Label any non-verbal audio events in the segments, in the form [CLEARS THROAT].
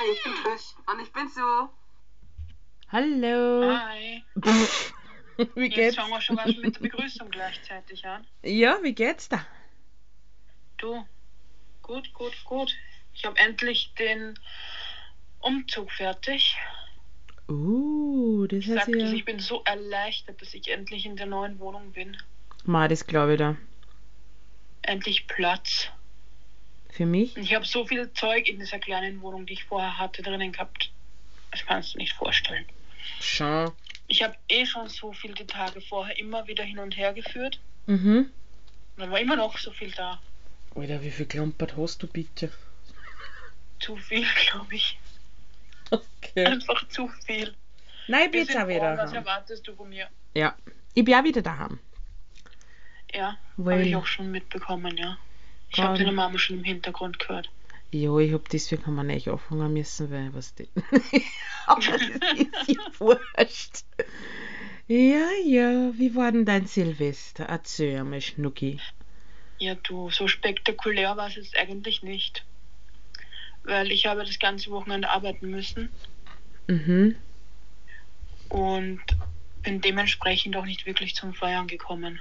Hi, ich bin Trish und ich bin so. Hallo. Hi. [LAUGHS] Wie Jetzt geht's? fangen wir schon was mit der Begrüßung gleichzeitig an. Ja, wie geht's da? Du, gut, gut, gut. Ich habe endlich den Umzug fertig. Uh, das Ich heißt sagte, ja. ich bin so erleichtert, dass ich endlich in der neuen Wohnung bin. Ma, das glaube ich da. Endlich Platz. Für mich? Ich habe so viel Zeug in dieser kleinen Wohnung, die ich vorher hatte, drinnen gehabt. Das kannst du nicht vorstellen. Schon. Ich habe eh schon so viel die Tage vorher immer wieder hin und her geführt. Mhm. Und dann war immer noch so viel da. Alter, wie viel Klampert hast du bitte? Zu viel, [LAUGHS] glaube ich. Okay. Einfach zu viel. Nein, ich bin jetzt auch wieder Was erwartest du von mir? Ja. Ich bin auch wieder daheim. Ja, habe ich auch schon mitbekommen, ja. Ich habe deine Mama schon im Hintergrund gehört. ja, ich hab deswegen haben wir nicht anfangen müssen, weil was die. [LAUGHS] Aber das ist ja [LAUGHS] wurscht. Ja, ja, wie war denn dein Silvester? Erzähl mal, Schnucki. Ja, du, so spektakulär war es jetzt eigentlich nicht. Weil ich habe das ganze Wochenende arbeiten müssen Mhm. und bin dementsprechend auch nicht wirklich zum Feiern gekommen.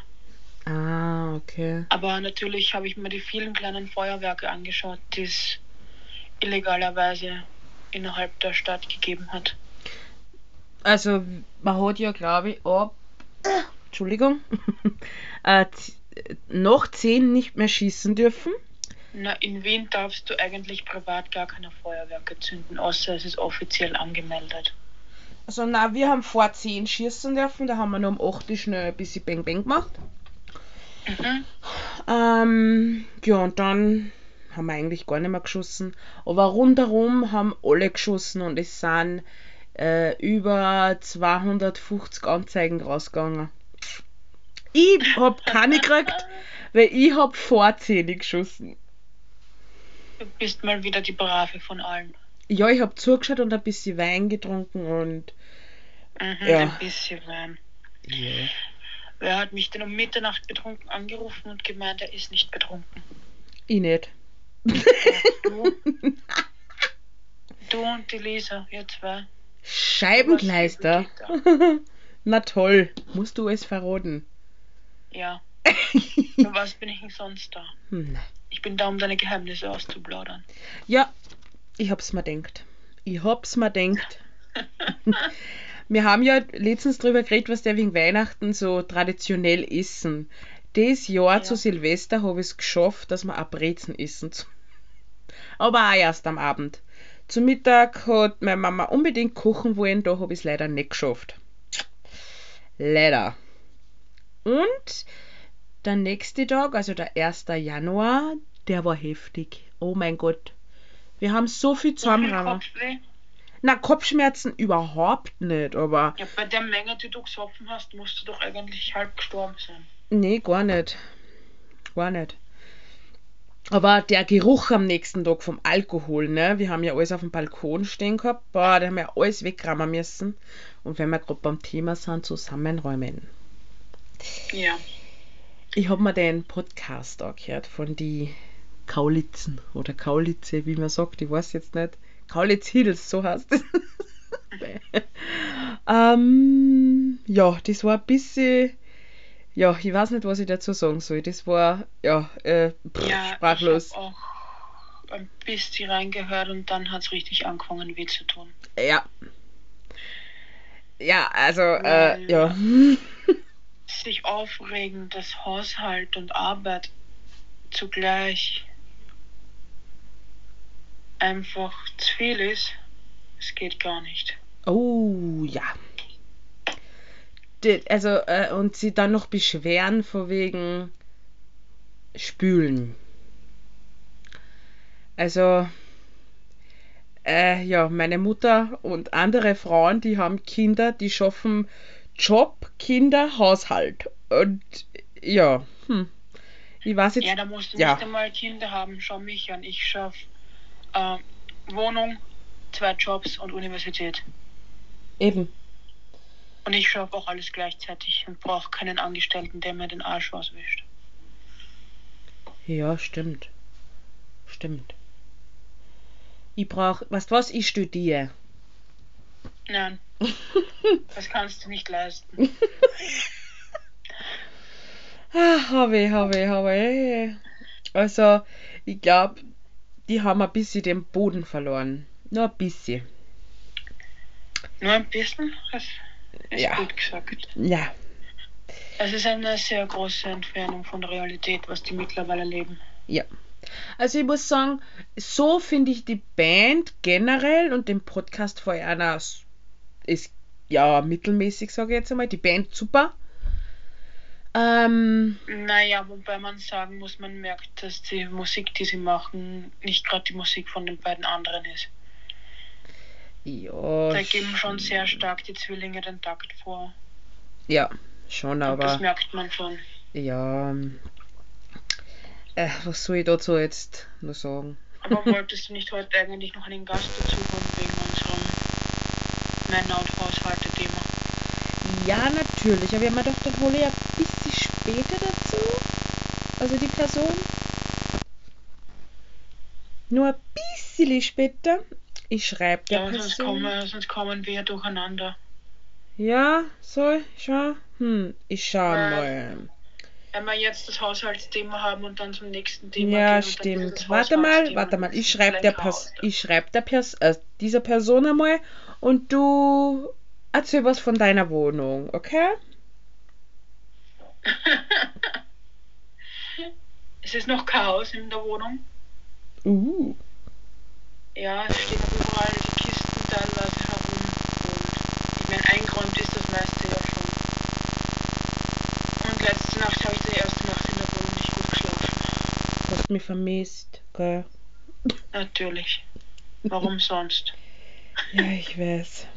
Ah, okay. Aber natürlich habe ich mir die vielen kleinen Feuerwerke angeschaut, die es illegalerweise innerhalb der Stadt gegeben hat. Also, man hat ja, glaube ich, ab. Entschuldigung. [LAUGHS] äh, noch 10 nicht mehr schießen dürfen. Na, in Wien darfst du eigentlich privat gar keine Feuerwerke zünden, außer es ist offiziell angemeldet. Also, na, wir haben vor 10 schießen dürfen. Da haben wir noch um 8 schnell ein bisschen Bang Bang gemacht. Mhm. Ähm, ja, und dann haben wir eigentlich gar nicht mehr geschossen. Aber rundherum haben alle geschossen und es sind äh, über 250 Anzeigen rausgegangen. Ich hab keine gekriegt, weil ich hab vor 10 geschossen. Du bist mal wieder die Brave von allen. Ja, ich hab zugeschaut und ein bisschen Wein getrunken und Mhm, Ja. Ein bisschen Wein. ja. Wer hat mich denn um Mitternacht betrunken angerufen und gemeint, er ist nicht betrunken? ich nicht. Du? [LAUGHS] du und die Lisa, ihr zwei. Scheibenkleister. [LAUGHS] Na toll, musst du es verraten. Ja. [LAUGHS] Für was bin ich denn sonst da? Hm. Ich bin da, um deine Geheimnisse auszuplaudern. Ja, ich hab's mir denkt. Ich hab's mir denkt. Wir haben ja letztens drüber geredet, was der wegen Weihnachten so traditionell essen. Das Jahr Ja. zu Silvester habe ich es geschafft, dass wir auch Brezen essen. Aber auch erst am Abend. Zum Mittag hat meine Mama unbedingt kochen wollen, da habe ich es leider nicht geschafft. Leider. Und der nächste Tag, also der 1. Januar, der war heftig. Oh mein Gott. Wir haben so viel zusammengerannt. Na, Kopfschmerzen überhaupt nicht, aber Ja, bei der Menge, die du gesoffen hast, musst du doch eigentlich halb gestorben sein. nee, gar nicht. Gar nicht. Aber der Geruch am nächsten Tag vom Alkohol, ne? Wir haben ja alles auf dem Balkon stehen gehabt. Boah, da haben wir alles wegrammen müssen. Und wenn wir gerade beim Thema sind, zusammenräumen. Ja. Ich habe mir den Podcast angehört von die Kaulitzen oder Kaulitze, wie man sagt, ich weiß jetzt nicht. Kaulitz Hills, so heißt es. [LAUGHS] ähm, ja, das war ein bisschen, ja, ich weiß nicht, was ich dazu sagen soll. Das war, ja, äh, pff, Ja, sprachlos. ich habe auch ein bisschen reingehört und dann hat es richtig angefangen weh zu tun. Ja. Ja, also, äh, ja. Sich aufregen, dass Haushalt und Arbeit zugleich einfach zu viel ist, es geht gar nicht. Oh, ja. Also, äh, und sie dann noch beschweren von wegen Spülen. Also, äh, ja, meine Mutter und andere Frauen, die haben Kinder, die schaffen Job, Kinder, Haushalt. Und ja, hm. Ich weiß jetzt. Ja, da musst du ja. nicht einmal Kinder haben. Schau mich an. Ich schaffe äh, Wohnung, zwei Jobs und Universität. Eben. Und ich schaffe auch alles gleichzeitig und brauche keinen Angestellten, der mir den Arsch auswischt. Ja, stimmt. Stimmt. Ich brauch, weißt du was, ich studiere. Nein, [LAUGHS] das kannst du nicht leisten. Ah, habe ich, habe ich, habe ich. Also, ich glaube, die haben ein bisschen den Boden verloren. Nur ein bisschen. Nur ein bisschen, das ist Ja. gut gesagt. Ja, Es ist eine sehr große Entfernung von der Realität, was die mittlerweile leben. ja. Also ich muss sagen, so finde ich die Band generell und den Podcast von einer s- ist ja mittelmäßig, sage ich jetzt einmal. Die Band super. Ähm, Naja, wobei man sagen muss, man merkt, dass die Musik, die sie machen, nicht gerade die Musik von den beiden anderen ist. ja, Da geben schon sehr stark die Zwillinge den Takt vor. ja, schon, Und das aber merkt man schon. ja, äh, was soll ich dazu jetzt noch sagen? Aber [LAUGHS] wolltest du nicht heute eigentlich noch einen Gast dazu holen wegen unserem Männer- und Haushalte-Thema? Ja, natürlich, aber ich hab mir gedacht, dann hole ich ein bisschen später dazu. Also die Person. Nur ein bisschen später. Ich schreibe der Ja, aber sonst Person. kommen, sonst kommen wir durcheinander. Ja, ich schau? Hm, ich schau Äh, mal. Wenn wir jetzt das Haushaltsthema haben und dann zum nächsten Thema Ja, gehen wieder stimmt. Warte mal, warte mal. Ich schreibe der, Pers ich schreib der Pers äh, dieser Person einmal und du erzähl was von deiner Wohnung, okay? [LAUGHS] es ist noch Chaos in der Wohnung. Uh. Ja, es stehen überall die Kisten teilweise herum. Und ich meine, eingeräumt ist das meiste ja schon. Und letzte Nacht habe ich die erste Nacht in der Wohnung nicht gut geschlafen. Du hast mich vermisst, gell? Natürlich. Warum sonst? Ja, ich weiß.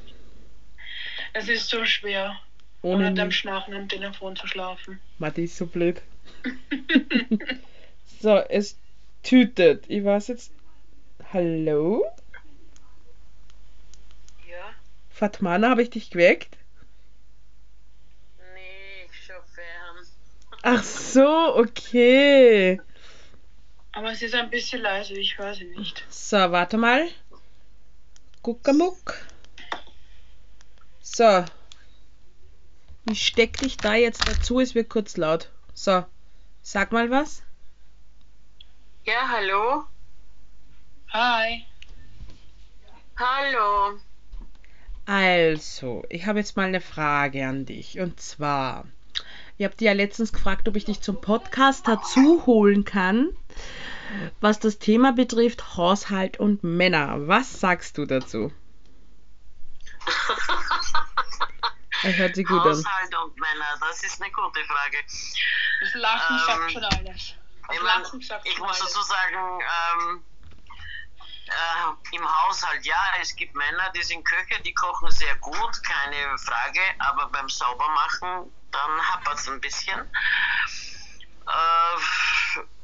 Es ist so schwer, Ohne ohne dem. Schnarchen am Telefon zu schlafen. Matti ist so blöd. [LAUGHS] so, es tütet. Ich weiß jetzt. Hallo? Ja? Fatmana, habe ich dich geweckt? Nee, schon fern. Ach so, okay. Aber es ist ein bisschen leise, ich höre sie nicht. So, warte mal. Guckamuck. So. Ich steck dich da jetzt dazu, es wird kurz laut. So, sag mal was. Ja, hallo? Hi. Hallo. Also, ich habe jetzt mal eine Frage an dich. Und zwar, ich habe dir ja letztens gefragt, ob ich dich zum Podcast dazu holen kann, was das Thema betrifft, Haushalt und Männer. Was sagst du dazu? [LAUGHS] Das hört sich gut an. Haushalt und Männer, das ist eine gute Frage. Das Lachen Ähm, sagt schon alles. Das Ich, mein, Lachen sagt ich muss dazu sagen, ähm, äh, im Haushalt, ja, es gibt Männer, die sind Köche, die kochen sehr gut, keine Frage, aber beim Saubermachen, dann hapert es ein bisschen. Äh,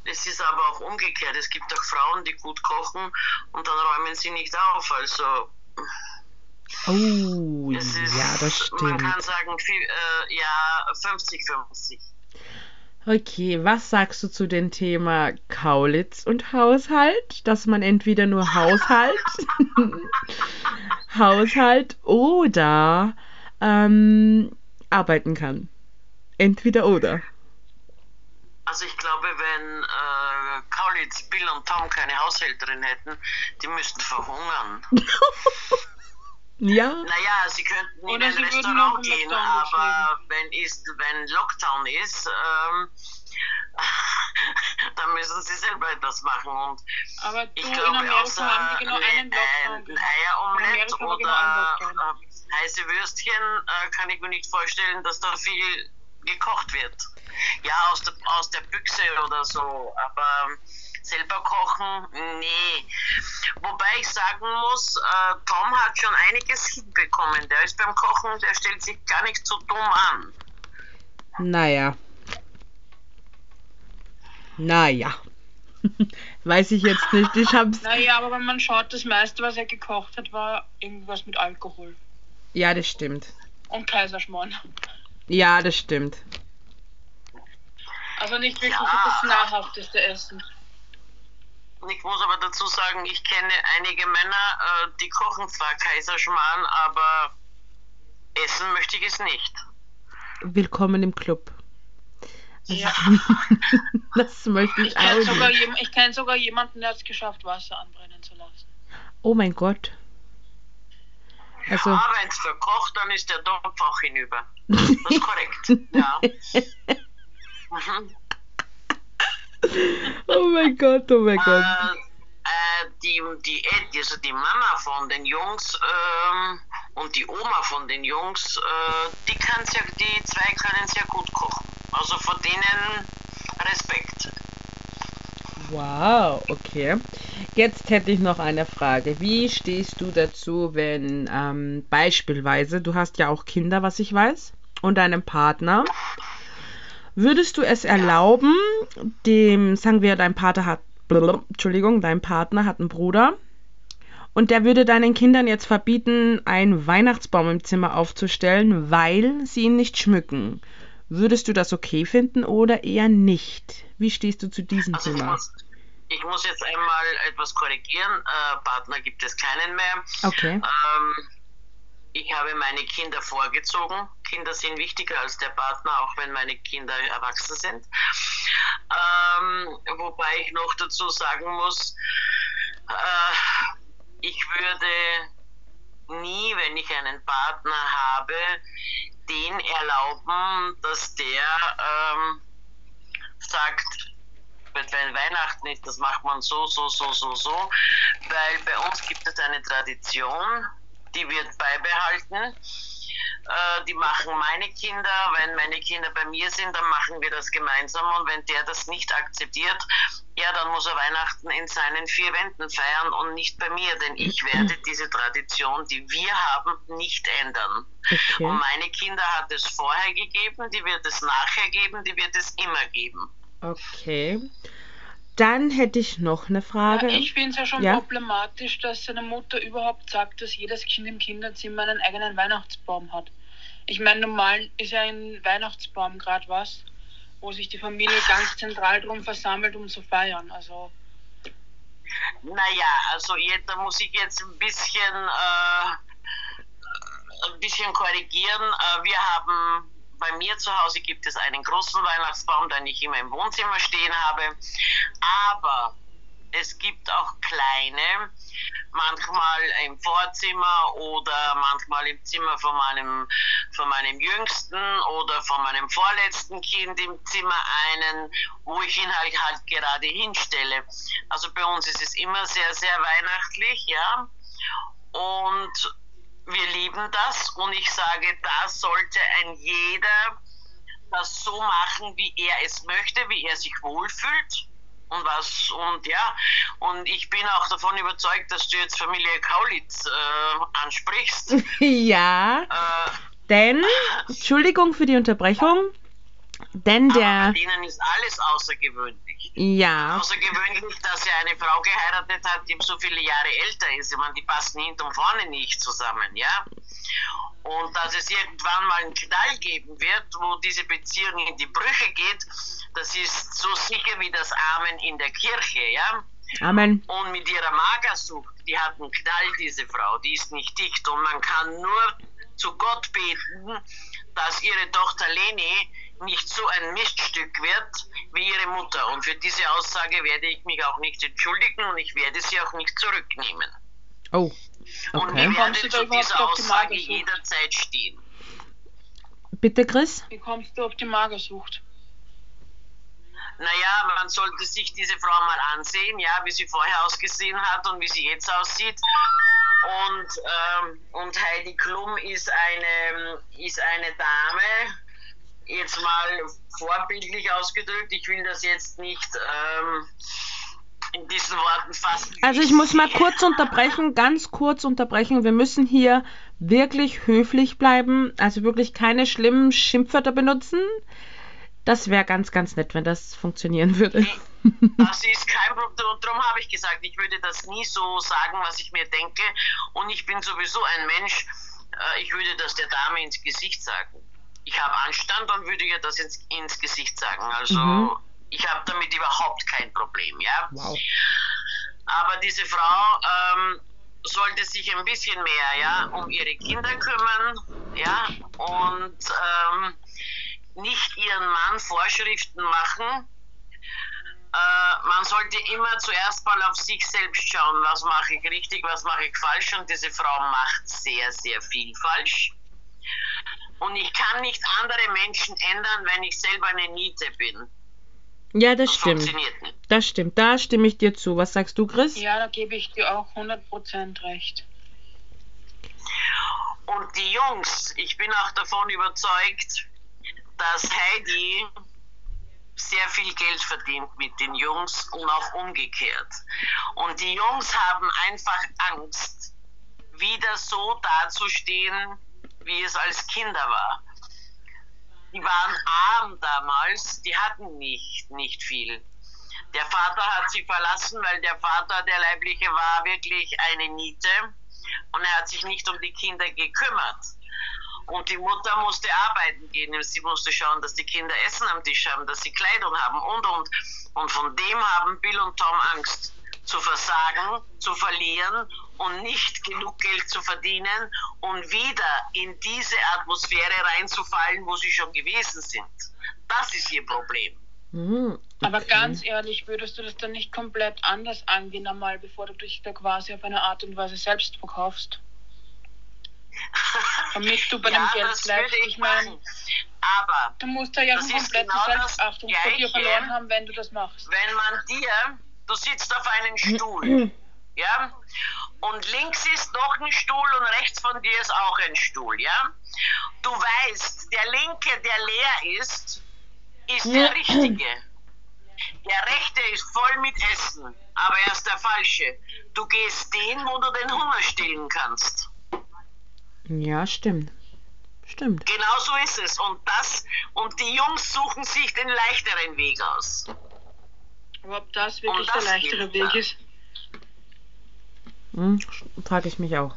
es ist aber auch umgekehrt. Es gibt auch Frauen, die gut kochen und dann räumen sie nicht auf. Also Oh, ist, ja, das man stimmt. kann sagen, viel, äh, ja, 50-50. Okay, was sagst du zu dem Thema Kaulitz und Haushalt? Dass man entweder nur [LAUGHS] Haushalt, [LAUGHS] Haushalt oder ähm, arbeiten kann. Entweder oder. Also ich glaube, wenn äh, Kaulitz, Bill und Tom keine Haushälterin hätten, die müssten verhungern. [LAUGHS] Ja, Naja, sie könnten in Oder ein sie würden Restaurant gehen, aber wenn, ist, wenn Lockdown ist, ähm, [LAUGHS] dann müssen sie selber etwas machen. Und Aber du, ich in glaube, Amerika außer haben die genau ein, einen Lockdown ein gemacht. Eieromelett In Amerika haben wir oder genau äh, heiße Würstchen äh, kann ich mir nicht vorstellen, dass da viel gekocht wird. Ja, aus der, aus der Büchse oder so, aber selber kochen, nee. Wobei ich sagen muss, äh, Tom hat schon einiges hinbekommen. Der ist beim Kochen, der stellt sich gar nicht so dumm an. naja. Naja. [LAUGHS] Weiß ich jetzt nicht. Ich hab's. Naja, aber wenn man schaut, das meiste, was er gekocht hat, war irgendwas mit Alkohol. Ja, das stimmt. Und Kaiserschmarrn. Ja, das stimmt. Also nicht wirklich Ja. das nahrhafteste Essen. Ich muss aber dazu sagen, ich kenne einige Männer, äh, die kochen zwar Kaiserschmarrn, aber essen möchte ich es nicht. Willkommen im Club. Ja. [LAUGHS] Das möchte ich Ich kenne auch sogar, nicht. ich kenn sogar jemanden, der hat es geschafft, Wasser anbrennen zu lassen. Oh mein Gott. Also, Aber wenn es verkocht, dann ist der Topf auch hinüber. Das ist korrekt. Ja. [LAUGHS] Mhm. Oh mein Gott, oh mein Gott. Äh, äh, die, die, Ed- also die Mama von den Jungs ähm, und die Oma von den Jungs, äh, die, kann sehr, die zwei können sehr gut kochen. Also von denen Respekt. Wow, okay. Jetzt hätte ich noch eine Frage. Wie stehst du dazu, wenn ähm, beispielsweise, du hast ja auch Kinder, was ich weiß, und einen Partner, würdest du es erlauben, dem, sagen wir, dein Partner hat, blablabla, Entschuldigung, dein Partner hat einen Bruder und der würde deinen Kindern jetzt verbieten, einen Weihnachtsbaum im Zimmer aufzustellen, weil sie ihn nicht schmücken. Würdest du das okay finden oder eher nicht? Wie stehst du zu diesem Also ich Thema? muss, ich muss jetzt einmal etwas korrigieren. Äh, Partner gibt es keinen mehr. Okay. Ähm, ich habe meine Kinder vorgezogen. Kinder sind wichtiger als der Partner, auch wenn meine Kinder erwachsen sind. Ähm, wobei ich noch dazu sagen muss, äh, ich würde nie, wenn ich einen Partner habe, den erlauben, dass der ähm, sagt, wenn Weihnachten ist, das macht man so, so, so, so, so, weil bei uns gibt es eine Tradition, die wird beibehalten. Äh, die machen meine Kinder, wenn meine Kinder bei mir sind, dann machen wir das gemeinsam und wenn der das nicht akzeptiert, ja, dann muss er Weihnachten in seinen vier Wänden feiern und nicht bei mir, denn ich werde [CLEARS THROAT] diese Tradition, die wir haben, nicht ändern. Okay. Und meine Kinder hat es vorher gegeben, die wird es nachher geben, die wird es immer geben. Okay. Dann hätte ich noch eine Frage. Ja, ich finde es ja schon Ja? problematisch, dass seine Mutter überhaupt sagt, dass jedes Kind im Kinderzimmer einen eigenen Weihnachtsbaum hat. Ich meine, normal ist ja ein Weihnachtsbaum gerade was, wo sich die Familie ganz zentral drum versammelt, um zu feiern. Also, Naja, also jetzt, da muss ich jetzt ein bisschen, äh, ein bisschen korrigieren. Äh, wir haben bei mir zu Hause gibt es einen großen Weihnachtsbaum, den ich immer im Wohnzimmer stehen habe. Aber es gibt auch kleine, manchmal im Vorzimmer oder manchmal im Zimmer von meinem, von meinem Jüngsten oder von meinem vorletzten Kind im Zimmer einen, wo ich ihn halt, halt gerade hinstelle. Also bei uns ist es immer sehr, sehr weihnachtlich, ja. Und wir lieben das und ich sage, da sollte ein jeder das so machen, wie er es möchte, wie er sich wohlfühlt. Und was, und ja, und ich bin auch davon überzeugt, dass du jetzt Familie Kaulitz äh, ansprichst. [LAUGHS] ja, Äh, denn, Entschuldigung für die Unterbrechung, denn aber der, bei denen ist alles außergewöhnlich. Ja, Außergewöhnlich, dass er eine Frau geheiratet hat, die so viele Jahre älter ist. Ich meine, die passen hinten und vorne nicht zusammen, ja. Und dass es irgendwann mal einen Knall geben wird, wo diese Beziehung in die Brüche geht, das ist so sicher wie das Amen in der Kirche, ja. Amen. Und mit ihrer Magersucht, die hat einen Knall, diese Frau, die ist nicht dicht. Und man kann nur zu Gott beten, dass ihre Tochter Leni nicht so ein Miststück wird wie ihre Mutter. Und für diese Aussage werde ich mich auch nicht entschuldigen und ich werde sie auch nicht zurücknehmen. Oh, Und okay. ich Kommst werde zu dieser auf die Aussage Magersucht? jederzeit stehen. Bitte, Chris? wie kommst du auf die Magersucht? Naja, man sollte sich diese Frau mal ansehen, ja, wie sie vorher ausgesehen hat und wie sie jetzt aussieht. Und, ähm, und Heidi Klum ist eine, ist eine Dame, jetzt mal vorbildlich ausgedrückt, ich will das jetzt nicht ähm, in diesen Worten fassen. Also ich muss mal kurz unterbrechen, ganz kurz unterbrechen. Wir müssen hier wirklich höflich bleiben, also wirklich keine schlimmen Schimpfwörter benutzen. Das wäre ganz, ganz nett, wenn das funktionieren würde. Das ist kein Problem. Und darum habe ich gesagt, ich würde das nie so sagen, was ich mir denke. Und ich bin sowieso ein Mensch, äh, ich würde das der Dame ins Gesicht sagen. Ich habe Anstand und würde ihr das ins, ins Gesicht sagen. Also Mhm. ich habe damit überhaupt kein Problem, ja. Wow. Aber diese Frau ähm, sollte sich ein bisschen mehr ja, um ihre Kinder kümmern ja, und ähm, nicht ihren Mann Vorschriften machen. Äh, man sollte immer zuerst mal auf sich selbst schauen, was mache ich richtig, was mache ich falsch. Und diese Frau macht sehr, sehr viel falsch. Und ich kann nicht andere Menschen ändern, wenn ich selber eine Niete bin. Ja, das Das stimmt. funktioniert nicht. Das stimmt. Da stimme ich dir zu. Was sagst du, Chris? Ja, da gebe ich dir auch 100% recht. Und die Jungs, ich bin auch davon überzeugt, dass Heidi sehr viel Geld verdient mit den Jungs und auch umgekehrt. Und die Jungs haben einfach Angst, wieder so dazustehen, wie es als Kinder war. Die waren arm damals, die hatten nicht, nicht viel. Der Vater hat sie verlassen, weil der Vater, der leibliche, war wirklich eine Niete und er hat sich nicht um die Kinder gekümmert. Und die Mutter musste arbeiten gehen. Sie musste schauen, dass die Kinder Essen am Tisch haben, dass sie Kleidung haben und, und. Und von dem haben Bill und Tom Angst. Zu versagen, zu verlieren und nicht genug Geld zu verdienen und wieder in diese Atmosphäre reinzufallen, wo sie schon gewesen sind. Das ist ihr Problem. Hm, Aber ganz ehrlich, würdest du das dann nicht komplett anders angehen, einmal bevor du dich da quasi auf eine Art und Weise selbst verkaufst? [LAUGHS] Damit du bei dem ja, Geld das bleibst. würde ich meine. Aber du musst da ja ist komplette genau Selbstachtung vor dir verloren haben, wenn du das machst. wenn man dir, du sitzt auf einem [CLEARS THROAT] Stuhl, ja, und links ist noch ein Stuhl und rechts von dir ist auch ein Stuhl, ja. Du weißt, der linke, der leer ist, ist der richtige. Der rechte ist voll mit Essen, aber er ist der falsche. Du gehst den, wo du den Hunger stillen kannst. Ja, stimmt. Stimmt. Genau so ist es. Und das, und die Jungs suchen sich den leichteren Weg aus. Aber ob das wirklich das der leichtere Weg da. ist? Hm, frage ich mich auch.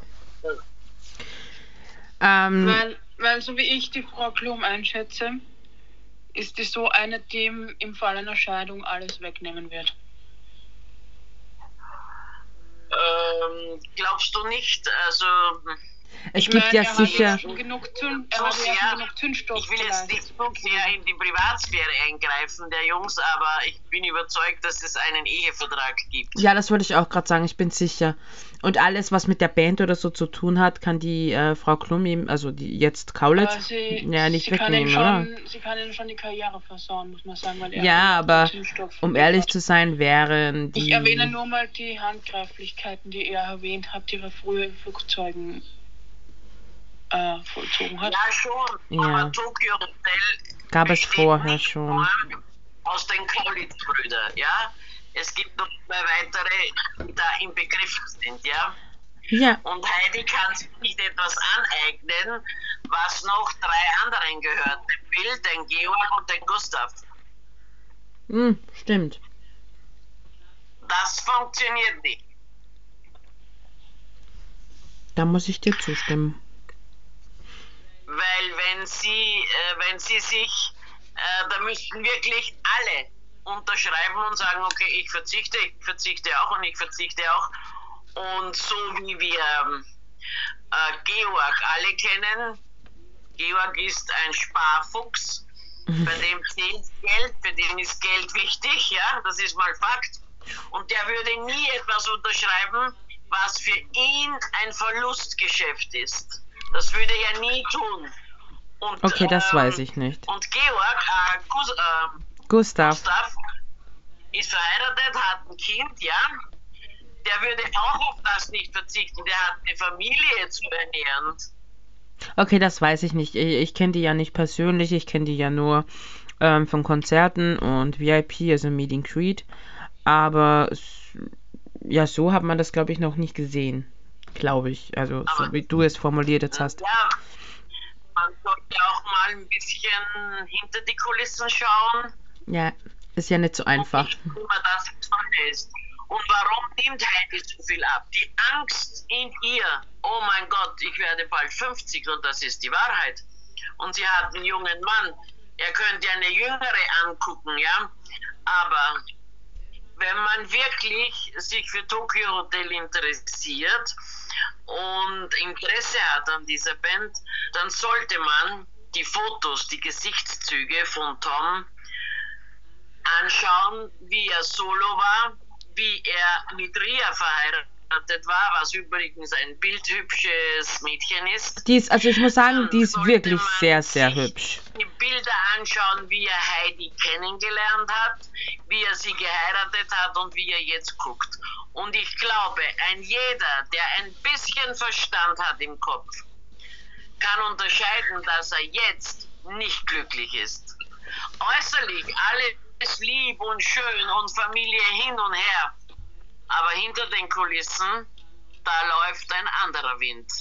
Ähm, Weil, weil so wie ich die Frau Klum einschätze, ist die so eine, die ihm im Fall einer Scheidung alles wegnehmen wird. Ähm, glaubst du nicht? Also, es Ich gibt meine, ja er hat sicher. genug, Zünd, er hat ja sehr, genug Zündstoff ich will jetzt nicht so sehr in die Privatsphäre eingreifen der Jungs, aber ich bin überzeugt, dass es einen Ehevertrag gibt. Ja, das wollte ich auch gerade sagen, ich bin sicher. Und alles, was mit der Band oder so zu tun hat, kann die äh, Frau Klum ihm, also die jetzt Kaulitz, sie, ja nicht sie wegnehmen, oder? schon, Sie kann ihm schon die Karriere versauen, muss man sagen. Weil er Ja, aber um ehrlich hat. zu sein, wären die. Ich erwähne nur mal die Handgreiflichkeiten, die er erwähnt hat, die er früher in Flugzeugen äh, vollzogen hat. Ja, schon, Ja. aber Tokyo Hotel Gab es vorher schon. Aus den Kaulitz-Brüdern, ja. Es gibt noch zwei weitere, die da im Begriff sind, ja. Ja, Und Heidi kann sich nicht etwas aneignen, was noch drei anderen gehört. Den Bill, den Georg und den Gustav. hm, stimmt. Das funktioniert nicht. Da muss ich dir zustimmen. Weil wenn sie, äh, wenn sie sich, äh, da müssten wirklich alle unterschreiben und sagen, okay, ich verzichte, ich verzichte auch und ich verzichte auch. Und so wie wir ähm, äh, Georg alle kennen, Georg ist ein Sparfuchs, bei dem zählt Geld, für den ist Geld wichtig, ja, das ist mal Fakt. Und der würde nie etwas unterschreiben, was für ihn ein Verlustgeschäft ist. Das würde er nie tun. Und, Okay, das ähm, weiß ich nicht. Und Georg, äh, Gus, äh, Gustav. Gustav, ist verheiratet, hat ein Kind, ja. Der würde auch auf das nicht verzichten. Der hat eine Familie zu ernähren. Okay, das weiß ich nicht. Ich, ich kenne die ja nicht persönlich. Ich kenne die ja nur ähm, von Konzerten und VIP, also Meet and Greet. Aber ja, so hat man das, glaube ich, noch nicht gesehen. Glaube ich. Also, so Aber- wie du es formuliert jetzt hast. Ja, man sollte auch mal ein bisschen hinter die Kulissen schauen. Ja, ist ja nicht so einfach. Und nicht immer das ist. Und warum nimmt Heidi so viel ab? Die Angst in ihr, oh mein Gott, ich werde bald 50 und das ist die Wahrheit. Und sie hat einen jungen Mann. Er könnte eine jüngere angucken, ja. Aber wenn man wirklich sich für Tokyo Hotel interessiert und Interesse hat an dieser Band, dann sollte man die Fotos, die Gesichtszüge von Tom anschauen, wie er solo war, wie er mit Ria verheiratet war, was übrigens ein bildhübsches Mädchen ist. Die ist, also ich muss sagen, die ist wirklich sehr, sehr hübsch. Die Bilder anschauen, wie er Heidi kennengelernt hat, wie er sie geheiratet hat und wie er jetzt guckt. Und ich glaube, ein jeder, der ein bisschen Verstand hat im Kopf, kann unterscheiden, dass er jetzt nicht glücklich ist. Äußerlich alles lieb und schön und Familie hin und her. Aber hinter den Kulissen, da läuft ein anderer Wind.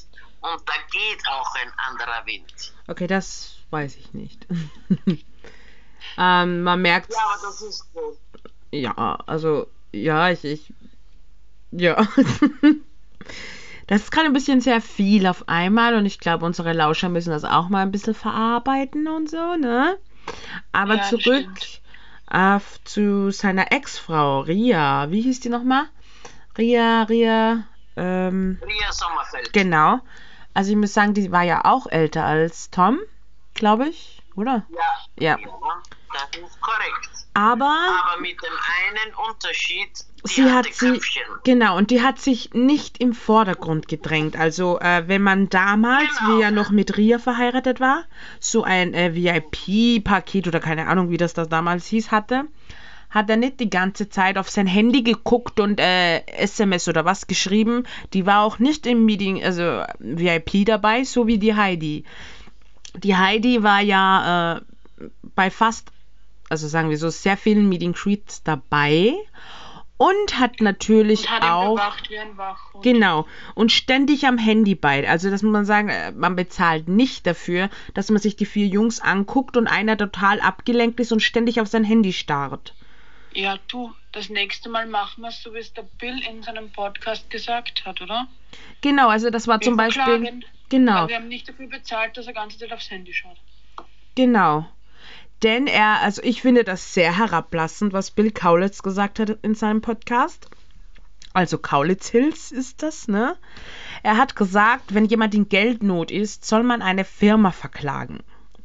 Und da geht auch ein anderer Wind. Okay, das weiß ich nicht. [LAUGHS] ähm, man merkt, Ja, aber das ist so. ja, also, ja, ich, ich, ja. [LAUGHS] Das ist gerade ein bisschen sehr viel auf einmal und ich glaube, unsere Lauscher müssen das auch mal ein bisschen verarbeiten und so, ne? Aber Ja, zurück stimmt. Äh, zu seiner Ex-Frau, Ria. Wie hieß die nochmal? Ria, Ria, ähm, Ria Sommerfeld. genau. Also ich muss sagen, die war ja auch älter als Tom, glaube ich, oder? Ja. Ja. ja, das ist korrekt. Aber Aber mit dem einen Unterschied, sie hat sie, Köpfchen. genau, und die hat sich nicht im Vordergrund gedrängt. Also, äh, wenn man damals, Genau. wie er noch mit Ria verheiratet war, so ein äh, VIP-Paket oder keine Ahnung, wie das da damals hieß, hatte, hat er nicht die ganze Zeit auf sein Handy geguckt und äh, SMS oder was geschrieben. Die war auch nicht im Meeting, also VIP dabei, so wie die Heidi. Die Heidi war ja äh, bei fast, also sagen wir so, sehr vielen Meeting Greets dabei und hat natürlich Und hat auch bewacht wie ein Wachhund. Genau. Und ständig am Handy bei. Also das muss man sagen, äh, man bezahlt nicht dafür, dass man sich die vier Jungs anguckt und einer total abgelenkt ist und ständig auf sein Handy starrt. Ja, du, das nächste Mal machen wir es, so wie es der Bill in seinem Podcast gesagt hat, oder? Genau, also das war Wir zum Beispiel. verklagen, Genau, wir haben nicht dafür bezahlt, dass er ganze Zeit aufs Handy schaut. genau. Denn er, also ich finde das sehr herablassend, was Bill Kaulitz gesagt hat in seinem Podcast. Also Kaulitz Hills ist das, ne? Er hat gesagt, wenn jemand in Geldnot ist, soll man eine Firma verklagen.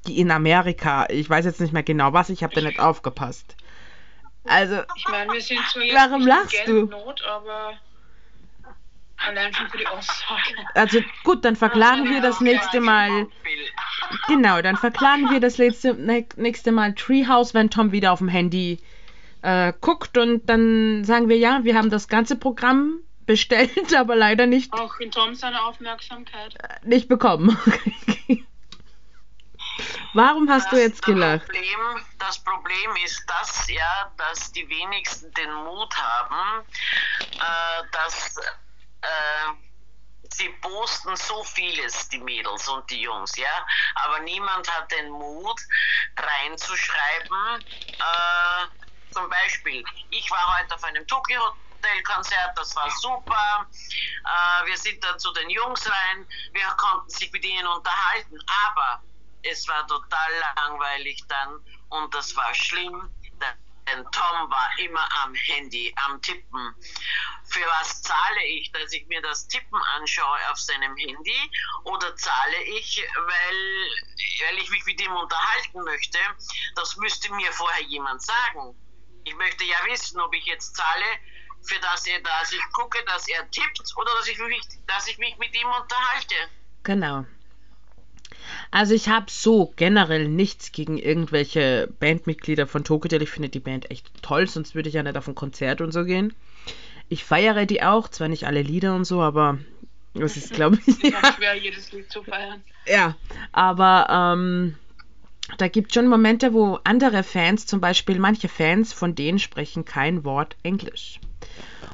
Die in Amerika, ich weiß jetzt nicht mehr genau was, ich habe da nicht aufgepasst. Also, Ich meine, wir sind zwar jetzt Warum lachst in du? Geldnot, aber allein schon für die Aussage. also gut, dann verklagen wir das nächste Mal. Genau, dann verklagen wir das letzte, ne- nächste Mal Treehouse, wenn Tom wieder auf dem Handy äh, guckt und dann sagen wir, ja, wir haben das ganze Programm [LAUGHS] bestellt, aber leider nicht, Auch in Tom seine Aufmerksamkeit. nicht bekommen. [LAUGHS] Warum hast du Das jetzt gelacht? Problem, das Problem ist das ja, dass die wenigsten den Mut haben, äh, dass äh, sie posten so vieles, die Mädels und die Jungs, ja, aber niemand hat den Mut reinzuschreiben, äh, zum Beispiel, ich war heute auf einem Tokyo Hotel-Konzert, das war super. Äh, wir sind dann zu den Jungs rein, wir konnten sich mit ihnen unterhalten, aber es war total langweilig dann und das war schlimm, denn Tom war immer am Handy, am Tippen. Für was zahle ich, dass ich mir das Tippen anschaue auf seinem Handy oder zahle ich, weil, weil ich mich mit ihm unterhalten möchte? Das müsste mir vorher jemand sagen. Ich möchte ja wissen, ob ich jetzt zahle, für das er, dass ich gucke, dass er tippt oder dass ich mich, dass ich mich mit ihm unterhalte. Genau. Also ich habe so generell nichts gegen irgendwelche Bandmitglieder von Tokyo. Ich finde die Band echt toll, sonst würde ich ja nicht auf ein Konzert und so gehen. Ich feiere die auch, zwar nicht alle Lieder und so, aber das ist, glaube [LAUGHS] ich, auch schwer, jedes Lied zu feiern. ja. Aber ähm, da gibt schon Momente, wo andere Fans, zum Beispiel manche Fans von denen sprechen kein Wort Englisch.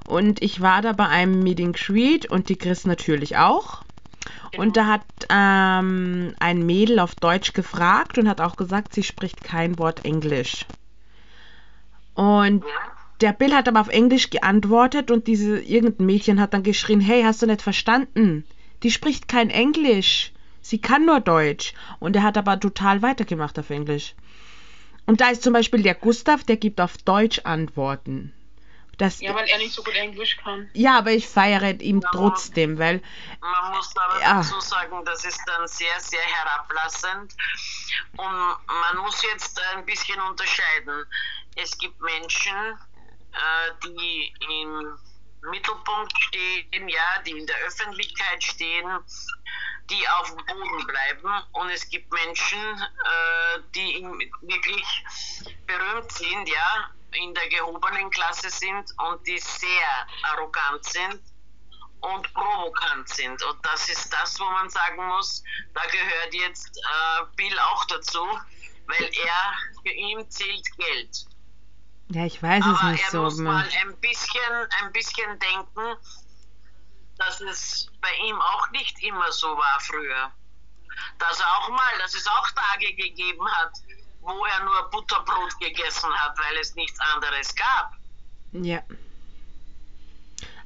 Und ich war da bei einem Meeting Greet und die Chris natürlich auch. Und da hat ähm, ein Mädel auf Deutsch gefragt und hat auch gesagt, sie spricht kein Wort Englisch. Und der Bill hat aber auf Englisch geantwortet und diese irgendein Mädchen hat dann geschrien, hey, hast du nicht verstanden? Die spricht kein Englisch. Sie kann nur Deutsch. Und er hat aber total weitergemacht auf Englisch. Und da ist zum Beispiel der Gustav, der gibt auf Deutsch Antworten. Das, Ja, weil er nicht so gut Englisch kann. ja, aber ich feiere ihn trotzdem, weil Man muss aber Ja. dazu sagen, das ist dann sehr, sehr herablassend. Und man muss jetzt ein bisschen unterscheiden. Es gibt Menschen, äh, die im Mittelpunkt stehen, ja, die in der Öffentlichkeit stehen, die auf dem Boden bleiben. Und es gibt Menschen, äh, die wirklich berühmt sind, ja, in der gehobenen Klasse sind und die sehr arrogant sind und provokant sind. Und das ist das, wo man sagen muss, da gehört jetzt äh, Bill auch dazu, weil er, für ihn zählt Geld. ja, ich weiß es Aber nicht er so. muss mal ein bisschen, ein bisschen denken, dass es bei ihm auch nicht immer so war früher. Dass er auch mal, dass es auch Tage gegeben hat, wo er nur Butterbrot gegessen hat, weil es nichts anderes gab. Ja.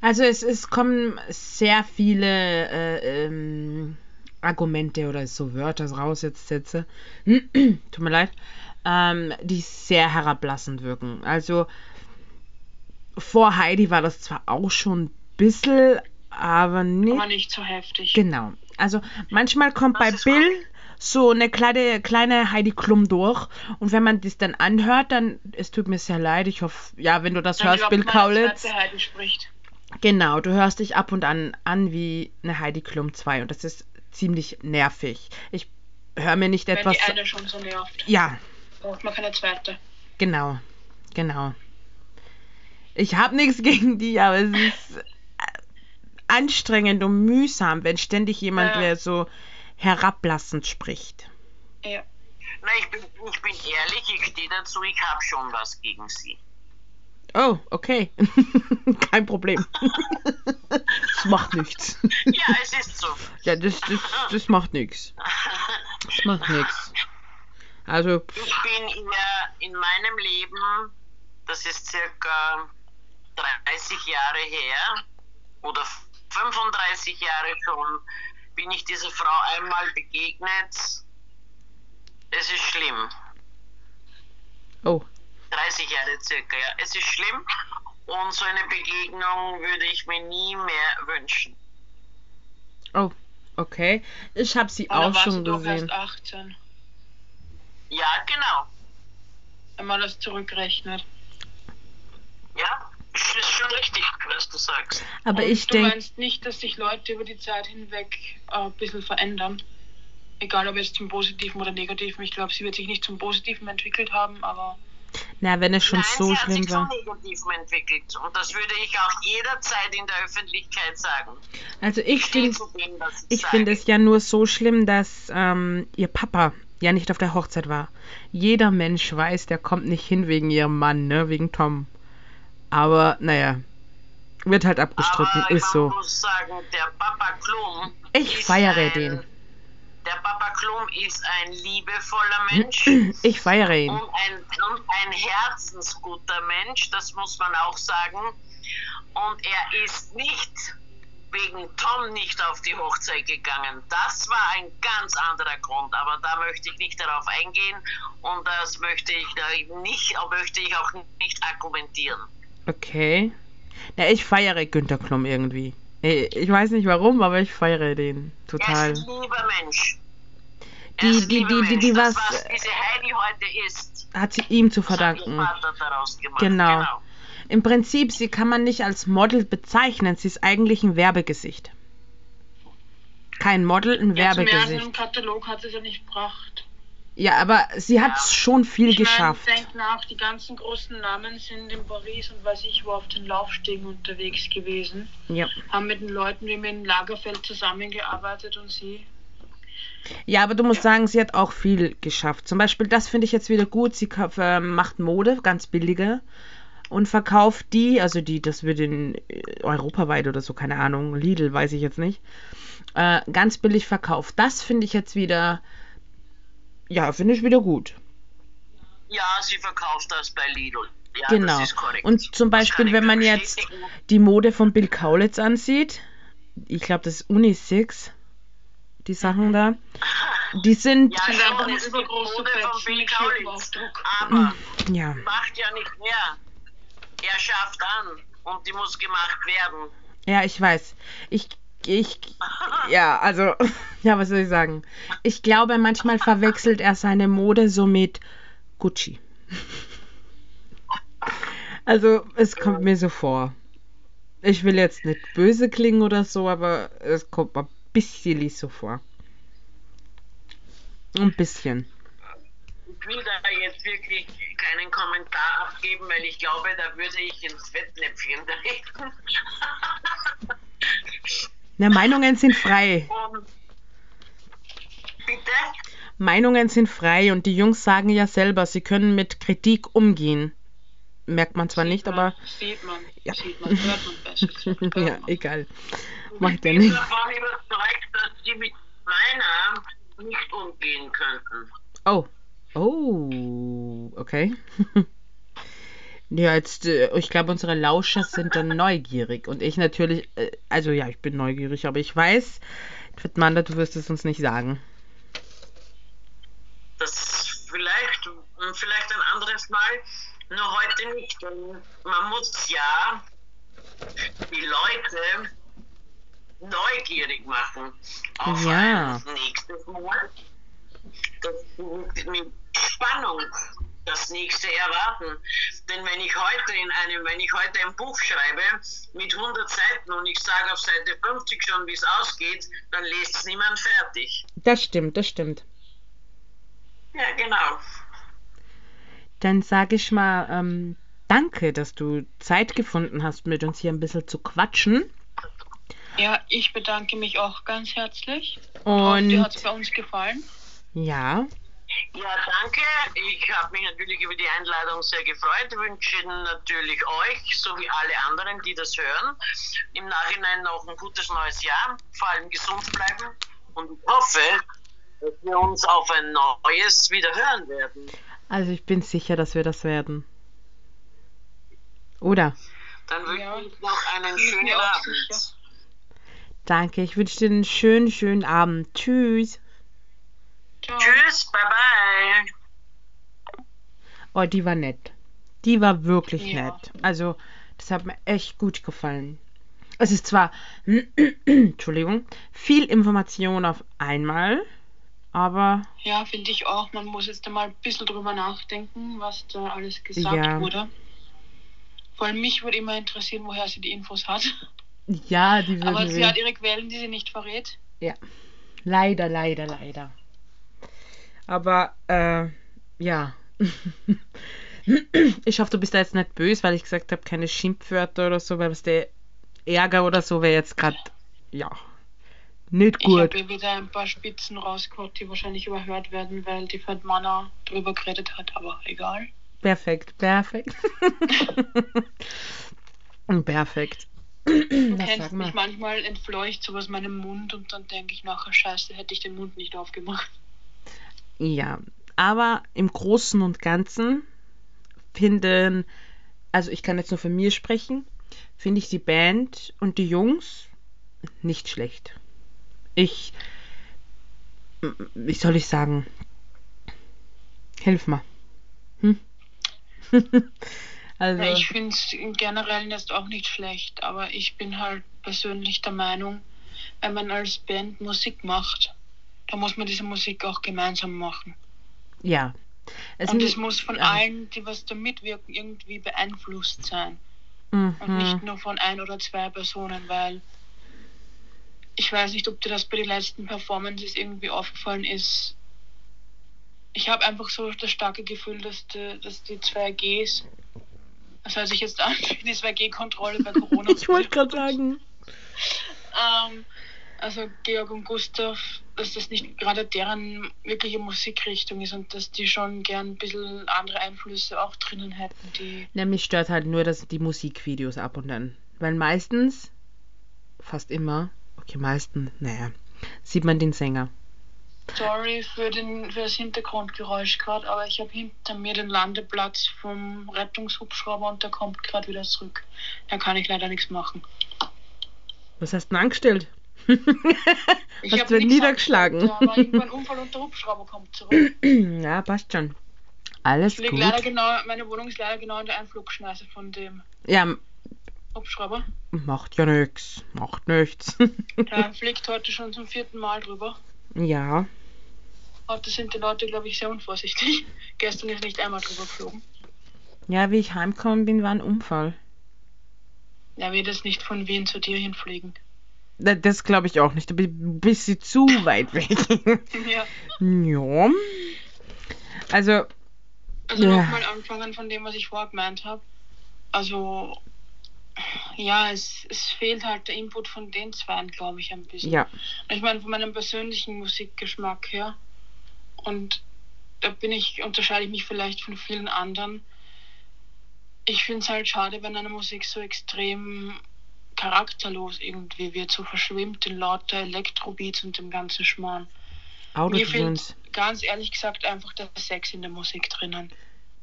Also es, es kommen sehr viele äh, ähm, Argumente oder so Wörter raus jetzt Sätze. [CLEARS THROAT] Tut mir leid. Ähm, die sehr herablassend wirken. Also vor Heidi war das zwar auch schon ein bisschen, aber nicht. Aber nicht so heftig. Genau. Also manchmal kommt bei Das ist Bill so eine kleine, kleine Heidi Klum durch und wenn man das dann anhört, dann, es tut mir sehr leid, ich hoffe, ja, wenn du das Dann hörst, Bill Kaulitz, genau, du hörst dich ab und an an wie eine Heidi Klum 2 und das ist ziemlich nervig. Ich höre mir nicht Wenn etwas... die eine schon so nervt, Ja, braucht man keine zweite. Genau, genau. Ich habe nichts gegen die, aber es ist [LAUGHS] anstrengend und mühsam, wenn ständig jemand, Ja. der so herablassend spricht. Ja. Na, ich bin, ich bin ehrlich, ich stehe dazu, ich habe schon was gegen sie. Oh, okay. [LAUGHS] Kein Problem. [LAUGHS] das macht nichts. Ja, es ist so. Ja, das, das, das macht nichts. Das macht nichts. Also, Ich bin ihr in meinem Leben, das ist circa 30 Jahre her oder 35 Jahre schon, bin ich dieser Frau einmal begegnet. Es ist schlimm. oh, 30 Jahre circa, ja. Es ist schlimm und so eine Begegnung würde ich mir nie mehr wünschen. oh, okay. Ich habe sie auch schon du doch gesehen. erst 18, Ja, genau. wenn man das zurückrechnet. Ja, ist schon richtig, was du sagst. Aber Und ich du denke, meinst nicht, dass sich Leute über die Zeit hinweg äh, ein bisschen verändern? Egal ob jetzt zum Positiven oder Negativen. Ich glaube, sie wird sich nicht zum Positiven entwickelt haben, aber na, wenn es schon Nein, so sie hat schlimm sich war. zum Negativen entwickelt. Und das würde ich auch jederzeit in der Öffentlichkeit sagen. Also ich dem, ich, Ich finde es ja nur so schlimm, dass ähm, ihr Papa ja nicht auf der Hochzeit war. Jeder Mensch weiß, der kommt nicht hin wegen ihrem Mann, ne, wegen Tom. Aber naja, wird halt abgestritten, Aber ist so. muss sagen, der Papa Klum. Ich ist feiere ein, den. Der Papa Klum ist ein liebevoller [LAUGHS] Mensch. Ich feiere ihn. Und ein, und ein herzensguter Mensch, das muss man auch sagen. Und er ist nicht wegen Tom nicht auf die Hochzeit gegangen. Das war ein ganz anderer Grund, aber da möchte ich nicht darauf eingehen und das möchte ich da nicht, möchte ich auch nicht argumentieren. Okay. Na, ich feiere Günter Klum irgendwie. Ich weiß nicht warum, aber ich feiere den Er total. ist ein lieber Mensch. Er Die- die- die- die- die das, was- was diese Heidi heute ist, Hat sie ihm zu verdanken. Genau. genau. Im Prinzip, sie kann man nicht als Model bezeichnen. Sie ist eigentlich ein Werbegesicht. Kein Model, ein ja, zum Werbegesicht. im Katalog hat sie es ja nicht gebracht. Ja, aber sie hat Ja. schon viel ich geschafft. Mein, denk nach, die ganzen großen Namen sind in Paris und weiß ich wo auf den Laufstegen unterwegs gewesen. Ja. Haben mit den Leuten wie mit dem Lagerfeld zusammengearbeitet und sie. ja, aber du musst sagen, sie hat auch viel geschafft. Zum Beispiel, das finde ich jetzt wieder gut. Sie äh, macht Mode, ganz billige. Und verkauft die, also die, das wird in äh, europaweit oder so, keine Ahnung, Lidl, weiß ich jetzt nicht, äh, ganz billig verkauft. Das finde ich jetzt wieder, ja, finde ich wieder gut. Ja, sie verkauft das bei Lidl. Ja, Genau. das ist korrekt. Und zum Das Beispiel, wenn man jetzt die Mode von Bill Kaulitz ansieht, ich glaube, das ist Unisex, die Sachen da, [LAUGHS] die sind, Ja, schon, es gibt übergroße Mode von Bill Kaulitz. Aber ja, macht ja nicht mehr. er schafft an und die muss gemacht werden. Ja, ich weiß. Ich, ich, ja, also, [LAUGHS] ja, was soll ich sagen? Ich glaube, manchmal verwechselt er seine Mode so mit Gucci. [LAUGHS] Also, es kommt mir so vor. Ich will jetzt nicht böse klingen oder so, aber es kommt mir ein bisschen so vor. Ein bisschen. Ich will da jetzt wirklich keinen Kommentar abgeben, weil ich glaube, da würde ich ins Fettnäpfchen treten. [LAUGHS] Na, Meinungen sind frei. Bitte? Meinungen sind frei und die Jungs sagen ja selber, sie können mit Kritik umgehen. Merkt man zwar nicht, aber Sieht man, Ja. sieht man, hört man [LAUGHS] besser. hört ja, man. egal. ich Macht ja bin nichts. davon überzeugt, dass sie mit meiner nicht umgehen könnten. Oh. Oh, okay. [LAUGHS] Ja, jetzt, äh, ich glaube, unsere Lauscher sind dann neugierig. Und ich natürlich, äh, also ja, ich bin neugierig, aber ich weiß, Fitmanda, du wirst es uns nicht sagen. Das vielleicht, vielleicht ein anderes Mal, nur heute nicht. Denn man muss ja die Leute neugierig machen auf Ja. ein nächstes Mal. Das sie mit Spannung das nächste erwarten. Denn wenn ich heute in einem, wenn ich heute ein Buch schreibe mit 100 Seiten und ich sage auf Seite 50 schon, wie es ausgeht, dann liest es niemand fertig. Das stimmt, das stimmt. Ja, genau. Dann sage ich mal, ähm, danke, dass du Zeit gefunden hast, mit uns hier ein bisschen zu quatschen. Ja, ich bedanke mich auch ganz herzlich. Hoffe, dir hat es Und bei uns gefallen. ja, Ja, danke. Ich habe mich natürlich über die Einladung sehr gefreut. Wünsche natürlich euch, sowie alle anderen, die das hören, im Nachhinein noch ein gutes neues Jahr. Vor allem gesund bleiben. Und ich hoffe, dass wir uns auf ein neues wieder hören werden. also ich bin sicher, dass wir das werden. Oder? Dann wünsche Ja. ich noch einen schönen Abend. Danke, ich wünsche dir einen schönen, schönen Abend. Tschüss. Ciao. Tschüss, bye bye. Oh, die war nett. Die war wirklich Ja. nett. Also, das hat mir echt gut gefallen. Es ist zwar, [CLEARS THROAT] Entschuldigung, viel Information auf einmal, aber Ja, finde ich auch. Man muss jetzt einmal ein bisschen drüber nachdenken, was da alles gesagt Ja. wurde. Vor allem mich würde immer interessieren, woher sie die Infos hat. ja, die Aber würden sie wir. hat ihre Quellen, die sie nicht verrät. Ja. Leider, leider, leider. Aber, äh, ja. [LAUGHS] ich hoffe, du bist da jetzt nicht böse, weil ich gesagt habe, keine Schimpfwörter oder so, weil was der Ärger oder so wäre jetzt gerade, ja, nicht Ich habe gut. wieder ein paar Spitzen rausgeholt, die wahrscheinlich überhört werden, weil die Fettmanner drüber geredet hat, aber egal. Perfekt, perfekt. [LAUGHS] perfekt. Du Was kennst mich, manchmal entfleucht sowas meinem Mund und dann denke ich nachher, scheiße, hätte ich den Mund nicht aufgemacht. Ja, aber im Großen und Ganzen finden, also ich kann jetzt nur von mir sprechen, finde ich die Band und die Jungs nicht schlecht. Ich, wie soll ich sagen, hilf mal. Hm? [LAUGHS] also, ich finde es generell jetzt auch nicht schlecht, aber ich bin halt persönlich der Meinung, wenn man als Band Musik macht, dann muss man diese Musik auch gemeinsam machen. ja. Es und es muss von ja. allen, die was da mitwirken, irgendwie beeinflusst sein. Mhm. Und nicht nur von ein oder zwei Personen, weil ich weiß nicht, ob dir das bei den letzten Performances irgendwie aufgefallen ist. Ich habe einfach so das starke Gefühl, dass die, dass die 2Gs, das hört sich jetzt an wie [LAUGHS] die 2G-Kontrolle bei Corona. Ich wollte gerade sagen. [LAUGHS] ähm, also Georg und Gustav, dass das nicht gerade deren wirkliche Musikrichtung ist und dass die schon gern ein bisschen andere Einflüsse auch drinnen hätten, die Ja, mich stört halt nur, dass die Musikvideos ab und an. Weil meistens, fast immer, okay, meistens, naja, sieht man den Sänger. Sorry für, den, für das Hintergrundgeräusch gerade, aber ich habe hinter mir den Landeplatz vom Rettungshubschrauber und der kommt gerade wieder zurück. Da kann ich leider nichts machen. Was hast du denn angestellt? [LAUGHS] Ich hast du nichts niedergeschlagen? angestellt, Da war irgendwo ein Unfall und der Hubschrauber kommt zurück. [CLEARS THROAT] ja, passt schon. Alles Ich gut. leider genau, meine Wohnung ist leider genau in der Einflugschneise von dem Ja, Hubschrauber. macht ja nix. Macht nichts. [LAUGHS] Der [LAUGHS] fliegt heute schon zum vierten Mal drüber. ja. Heute sind die Leute, glaube ich, sehr unvorsichtig. Gestern ist nicht einmal drüber geflogen. Ja, wie ich heimgekommen bin, war ein Unfall. Er wird jetzt nicht von Wien zu dir hinfliegen. Da- Das glaube ich auch nicht. Da bin ich ein bisschen zu weit weg. [LAUGHS] Ja. ja. Also, Also Ja. nochmal anfangen von dem, was ich vorher gemeint habe. Also, ja, es, es fehlt halt der Input von den Zweien, glaube ich, ein bisschen. ja. Ich meine, von meinem persönlichen Musikgeschmack her. Und da bin ich, unterscheide ich mich vielleicht von vielen anderen. Ich finde es halt schade, wenn eine Musik so extrem charakterlos irgendwie wird, so verschwimmt in lauter Elektrobeats und dem ganzen Schmarrn. Mir fehlt ganz ehrlich gesagt einfach der Sex in der Musik drinnen.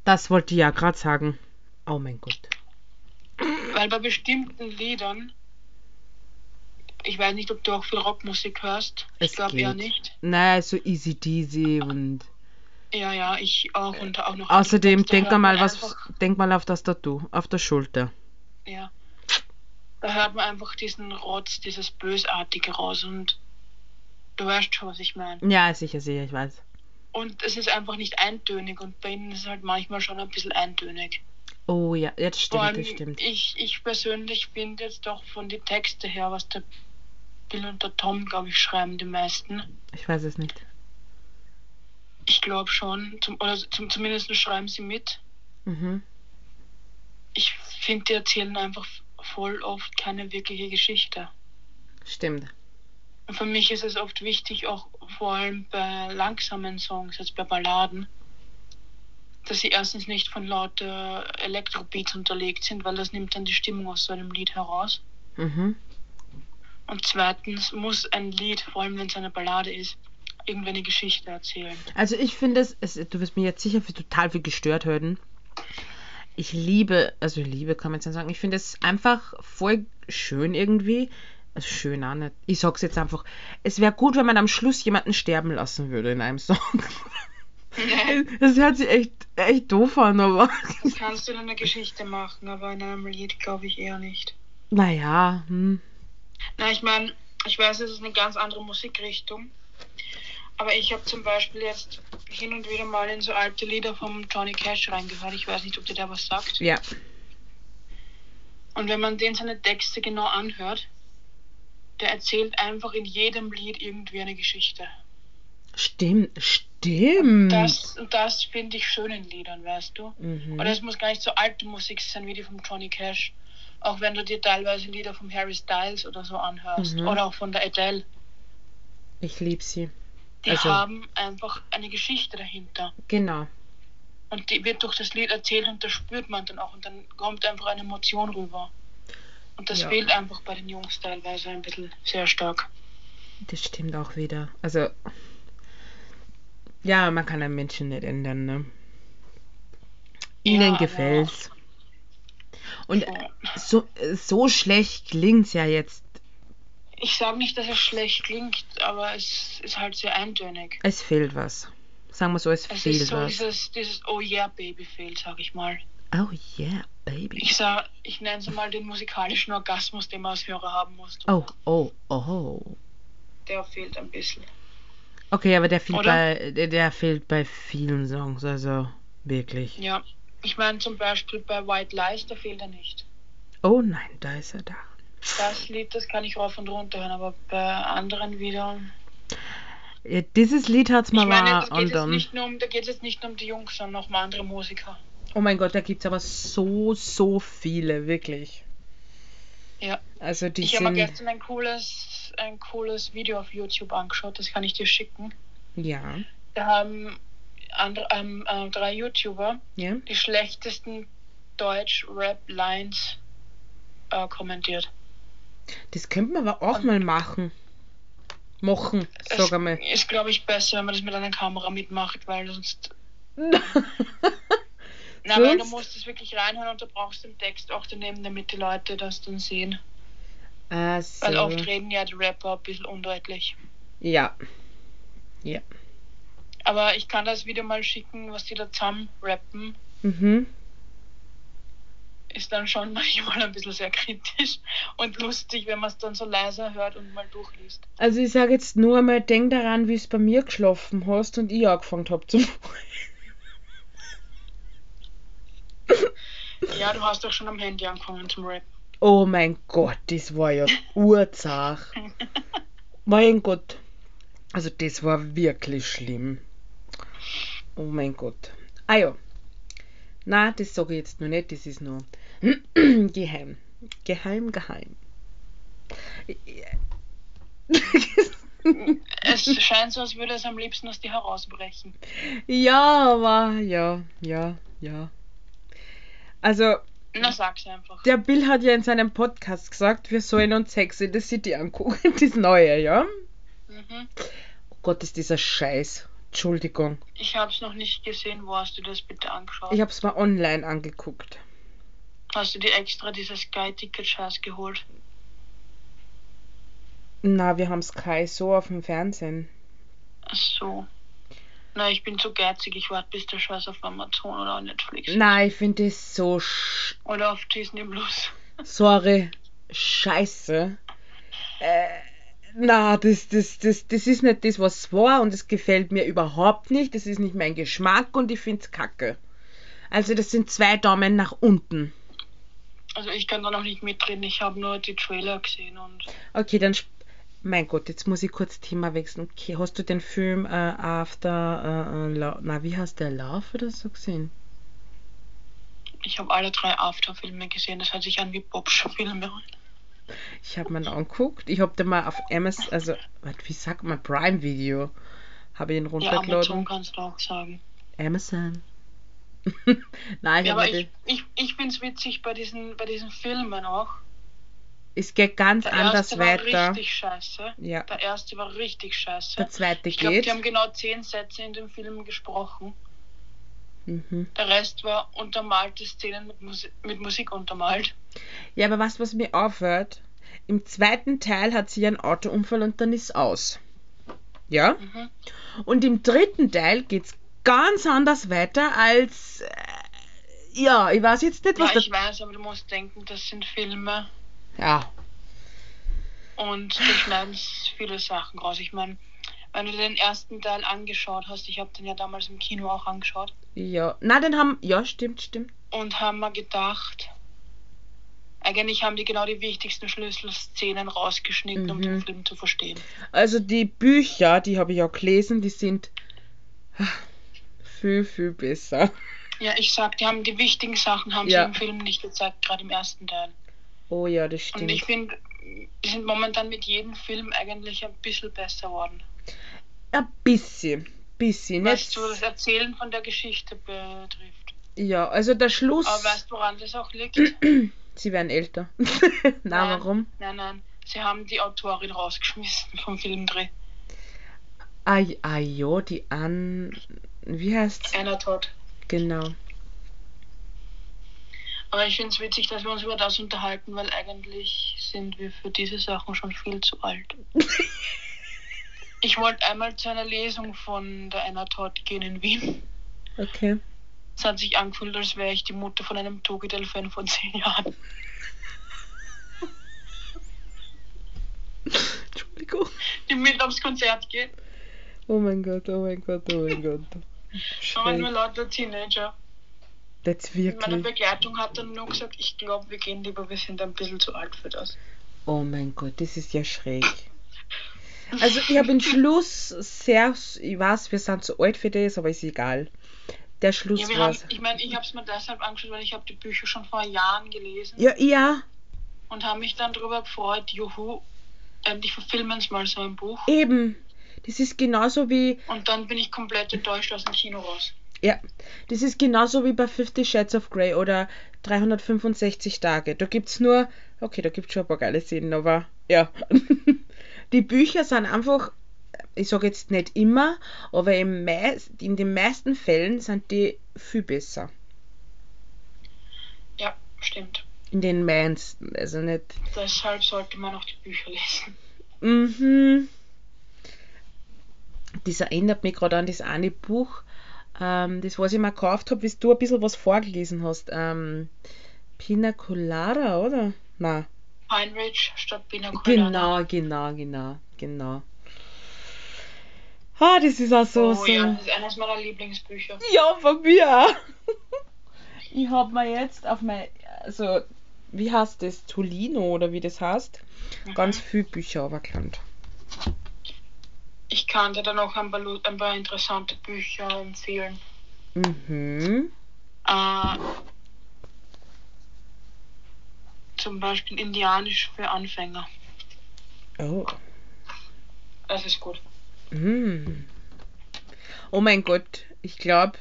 Das wollte ich ja gerade sagen. Oh mein Gott. Weil bei bestimmten Liedern, ich weiß nicht, ob du auch viel Rockmusik hörst. Ich Es glaube eher geht. nicht. Naja, so easy deasy und. Ja, ja, ich auch und auch noch. Außerdem, denk mal was, denk mal auf das Tattoo, auf der Schulter. ja. Da hört man einfach diesen Rotz, dieses Bösartige raus und du weißt schon, was ich meine. Ja, sicher, sicher, ich weiß. Und es ist einfach nicht eintönig und bei ihnen ist es halt manchmal schon ein bisschen eintönig. Oh ja, jetzt stimmt, allem, das stimmt. ich, ich persönlich finde jetzt doch von den Texten her, was der Bill und der Tom, glaube ich, schreiben, die meisten. Ich weiß es nicht. Ich glaube schon, zum, oder zum, zumindest schreiben sie mit. Mhm. Ich finde, die erzählen einfach voll oft keine wirkliche Geschichte. Stimmt. Und für mich ist es oft wichtig, auch vor allem bei langsamen Songs, jetzt bei Balladen, dass sie erstens nicht von lauter Elektrobeats unterlegt sind, weil das nimmt dann die Stimmung aus so einem Lied heraus. Mhm. Und zweitens muss ein Lied, vor allem wenn es eine Ballade ist, irgendwie eine Geschichte erzählen. Also ich finde es, es, du wirst mir jetzt sicher für total viel gestört hören. Ich liebe, also Liebe kann man jetzt nicht sagen, ich finde es einfach voll schön irgendwie. Also schön auch nicht. Ich sag's jetzt einfach. Es wäre gut, wenn man am Schluss jemanden sterben lassen würde in einem Song. [LAUGHS] Das hört sich echt, echt doof an, aber. Das kannst du in einer Geschichte machen, aber in einem Lied glaube ich eher nicht. Naja, hm. Na, ich meine, ich weiß, es ist eine ganz andere Musikrichtung. Aber ich habe zum Beispiel jetzt hin und wieder mal in so alte Lieder vom Johnny Cash reingehört. Ich weiß nicht, ob dir der was sagt. Ja. Und wenn man den seine Texte genau anhört, der erzählt einfach in jedem Lied irgendwie eine Geschichte. Stimmt, stimmt. Das, das finde ich schön in Liedern, weißt du? Mhm. Und es muss gar nicht so alte Musik sein wie die vom Johnny Cash. Auch wenn du dir teilweise Lieder vom Harry Styles oder so anhörst. Mhm. Oder auch von der Adele. Ich liebe sie. Die Also- haben einfach eine Geschichte dahinter. Genau. Und die wird durch das Lied erzählt und das spürt man dann auch. Und dann kommt einfach eine Emotion rüber. Und das Ja. fehlt einfach bei den Jungs teilweise ein bisschen sehr stark. Das stimmt auch wieder. Also. Ja, man kann einen Menschen nicht ändern, ne? Ihnen aber- gefällt's. Und So. so, so schlecht klingt's ja jetzt. Ich sage nicht, dass es schlecht klingt, aber es ist halt sehr eintönig. Es fehlt was. Sagen wir so, es Es fehlt ist so was. dieses, dieses Oh yeah Baby fehlt, sag ich mal. Oh yeah, baby. Ich sag, ich nenne es mal den musikalischen Orgasmus, den man als Hörer haben muss. Oh, oh, oh. Der fehlt ein bisschen. Okay, aber der fehlt, Oder? bei, der, der fehlt bei vielen Songs, also wirklich. Ja. Ich meine zum Beispiel bei White Lies, da fehlt er nicht. Oh nein, da ist er da. Das Lied, das kann ich rauf und runter hören, aber bei anderen wieder. Ja, dieses Lied hat's Ich mal meine, war da geht und es nicht nur um, da geht es jetzt nicht nur um die Jungs, sondern auch um andere Musiker. Oh mein Gott, da gibt's aber so, so viele, wirklich. Ja. Also die Ich habe mir gestern ein cooles, ein cooles Video auf YouTube angeschaut, das kann ich dir schicken. Ja. Da haben andere, ähm, äh, drei YouTuber Ja. die schlechtesten Deutsch-Rap-Lines äh, kommentiert. Das könnte man aber auch Und- mal machen. Machen, sag einmal. ist, glaube ich, besser, wenn man das mit einer Kamera mitmacht, weil sonst. [LAUGHS] Na, weil du musst es wirklich reinhören und du brauchst den Text auch daneben, damit die Leute das dann sehen. ah, Weil oft reden ja die Rapper ein bisschen undeutlich. Ja. Aber ich kann das Video mal schicken, was die da zusammen rappen. Mhm. Ist dann schon [LAUGHS] manchmal ein bisschen sehr kritisch und lustig, wenn man es dann so leiser hört und mal durchliest. Also ich sage jetzt nur einmal, denk daran, wie es bei mir geschlafen hast und ich angefangen habe zu Ja, du hast doch schon am Handy angefangen zum Rappen. Oh mein Gott, das war ja urzach. mein Gott. Also das war wirklich schlimm. Oh mein Gott. Ah ja. Na, das sage ich jetzt noch nicht, das ist nur [CLEARS THROAT] geheim. Geheim, geheim. Es scheint so, als würde es am liebsten aus dir herausbrechen. ja, aber ja, ja, ja. Also, Na, sag's einfach. der Bill hat ja in seinem Podcast gesagt, wir sollen uns Sex in the City angucken, [LAUGHS] das neue, ja? Mhm. Oh Gott, ist dieser Scheiß. Entschuldigung. Ich hab's noch nicht gesehen. Wo hast du das bitte angeschaut? Ich hab's mal online angeguckt. Hast du dir extra dieses Sky-Ticket-Scheiß geholt? Na, wir haben Sky so auf dem Fernsehen. Ach so. Na, ich bin zu geizig. Ich warte, bis der Scheiß auf Amazon oder auf Netflix ist. Nein, ich finde das so sch Oder auf Disney Plus. sorry, scheiße. Äh, na, das, das, das, das ist nicht das, was es war und es gefällt mir überhaupt nicht. Das ist nicht mein Geschmack und ich find's kacke. Also das sind zwei Daumen nach unten. Also ich kann da noch nicht mitreden. Ich habe nur die Trailer gesehen und Okay, dann. Mein Gott, jetzt muss ich kurz Thema wechseln. Okay, hast du den Film äh, After. Äh, äh, na, wie heißt der? Love oder so gesehen? ich habe alle drei After-Filme gesehen. Das hört sich an wie Bobsche Filme. Ich habe mir angeguckt. Ich habe den mal auf Amazon, also, wie sagt man, Prime Video. Habe ich ihn Ja, runtergeladen. Amazon kannst du auch sagen. Amazon. [LAUGHS] Nein, ich Ja, aber ich, ich, ich finde es witzig bei diesen, bei diesen Filmen auch. Es geht ganz Der anders erste war weiter. richtig scheiße. Ja. Der erste war richtig scheiße. Der zweite Ich glaube, geht. die haben genau zehn Sätze in dem Film gesprochen. Mhm. Der Rest war untermalte Szenen mit, Musi mit Musik untermalt. Ja, aber was, was mir aufhört, im zweiten Teil hat sie einen Autounfall und dann ist aus. Ja? Mhm. Und im dritten Teil geht's ganz anders weiter als. Äh, ja, ich weiß jetzt nicht, Ja, was ich weiß, aber du musst denken, das sind Filme. Ja. und da schneiden viele Sachen raus. Ich meine, wenn du den ersten Teil angeschaut hast, ich habe den ja damals im Kino auch angeschaut Ja. Na, den haben. Ja, stimmt, stimmt. und haben mir gedacht, eigentlich haben die genau die wichtigsten Schlüsselszenen rausgeschnitten, um Mhm. den Film zu verstehen. Also die Bücher, die habe ich auch gelesen, die sind ah, viel, viel besser. Ja, ich sag, die haben die wichtigen Sachen haben Ja. sie im Film nicht gezeigt, gerade im ersten Teil. Oh ja, das Und ich stimmt. finde, die sind momentan mit jedem Film eigentlich ein bisschen besser geworden. Ein bisschen. Bisschen. Was so das Erzählen von der Geschichte betrifft. ja, also der Schluss. Aber weißt du, woran das auch liegt? [CLEARS THROAT] Sie werden älter. [LAUGHS] Na, Nein. warum? Nein, nein. Sie haben die Autorin rausgeschmissen vom Filmdreh. Ah, ah ja, die An. Wie heißt's? Einer tot. Genau. Aber ich finde es witzig, dass wir uns über das unterhalten, weil eigentlich sind wir für diese Sachen schon viel zu alt. [LAUGHS] Ich wollte einmal zu einer Lesung von der Anna Todd gehen in Wien. Okay. Es hat sich angefühlt, als wäre ich die Mutter von einem Togedel-Fan von zehn Jahren. [LAUGHS] Entschuldigung. Die mit aufs Konzert geht. Oh mein Gott, oh mein Gott, oh mein Gott. Aber nur Schräg. lauter Teenager. Das Meine wirklich. Begleitung hat dann nur gesagt, ich glaube, wir gehen lieber, wir sind ein bisschen zu alt für das. Oh mein Gott, das ist ja schräg. [LAUGHS] Also ich habe den Schluss sehr, ich weiß, wir sind zu alt für das, aber ist egal. Der Schluss Ja, war. ich meine, ich habe es mir deshalb angeschaut, weil ich habe die Bücher schon vor Jahren gelesen Ja, ja, und habe mich dann darüber gefreut, juhu, endlich verfilmen sie mal so ein Buch. eben. Das ist genauso wie, Und dann bin ich komplett enttäuscht aus dem Kino raus. ja, das ist genauso wie bei Fifty Shades of Grey oder 365 Tage. Da gibt's nur, okay, da gibt's schon ein paar geile Szenen, aber ja. [LAUGHS] Die Bücher sind einfach, ich sage jetzt nicht immer, aber im meist, in den meisten Fällen sind die viel besser. Ja, stimmt. In den meisten, also nicht. Deshalb sollte man auch die Bücher lesen. Mhm. Das erinnert mich gerade an das eine Buch, ähm, das, was ich mir gekauft habe, wie du ein bisschen was vorgelesen hast. Ähm, Pina Colada, oder? Nein. Pine Ridge statt Pina Colada. Genau, genau, genau, genau. Ah, das ist auch so. Oh so. ja, das ist eines meiner Lieblingsbücher. Ja, von mir auch. [LAUGHS] Ich habe mir jetzt auf mein, also, wie heißt das, Tolino oder wie das heißt, Mhm. ganz viele Bücher runtergeladen. Ich kann dir da noch ein paar, ein paar interessante Bücher empfehlen. Mhm. Äh, zum Beispiel Indianisch für Anfänger. Oh. Das ist gut. Mm. Oh mein Gott, ich glaube,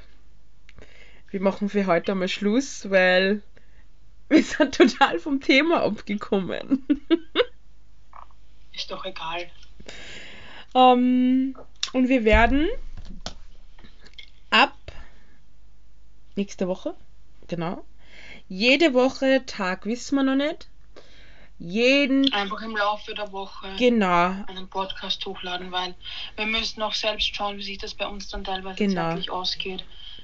wir machen für heute einmal Schluss, weil [LAUGHS] wir sind total vom Thema abgekommen. Ist doch egal. Ähm, und wir werden ab nächste Woche, genau, jede Woche, Tag wissen wir noch nicht, jeden, Einfach im Laufe der Woche genau, einen Podcast hochladen, weil wir müssen auch selbst schauen, wie sich das bei uns dann teilweise Genau. zeitlich ausgeht.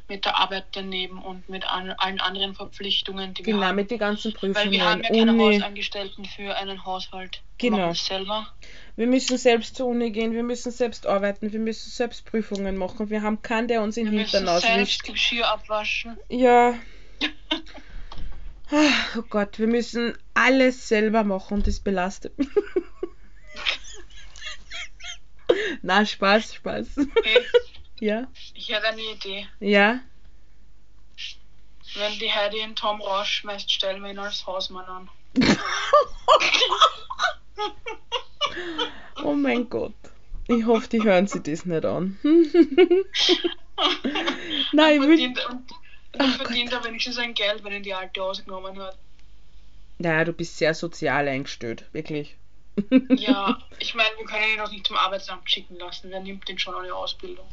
Mit der Arbeit daneben und mit an, allen anderen Verpflichtungen, die wir genau, haben. mit den ganzen Weil Prüfungen, wir haben ja keine Uni. Hausangestellten für einen Haushalt. Wir Genau. selber. Wir müssen selbst zur Uni gehen, wir müssen selbst arbeiten, wir müssen selbst Prüfungen machen, wir haben keinen, der uns in Wir den müssen Hintern selbst auswischt. Geschirr abwaschen. Ja. [LAUGHS] Ah, Oh Gott, wir müssen alles selber machen und das belastet mich. [LAUGHS] Na, Spaß, Spaß. Okay, Ja, ich hätte eine Idee. ja. Wenn die Heidi den Tom rausschmeißt, stellen wir ihn als Hausmann an. [LAUGHS] Oh mein Gott. Ich hoffe, die hören sich das nicht an. [LAUGHS] Nein, ich will. dann verdient er wenigstens sein Geld, wenn er die alte ausgenommen hat. Naja, du bist sehr sozial eingestellt, wirklich. Ja, ich meine, wir können ihn auch nicht zum Arbeitsamt schicken lassen. Wer nimmt den schon ohne Ausbildung?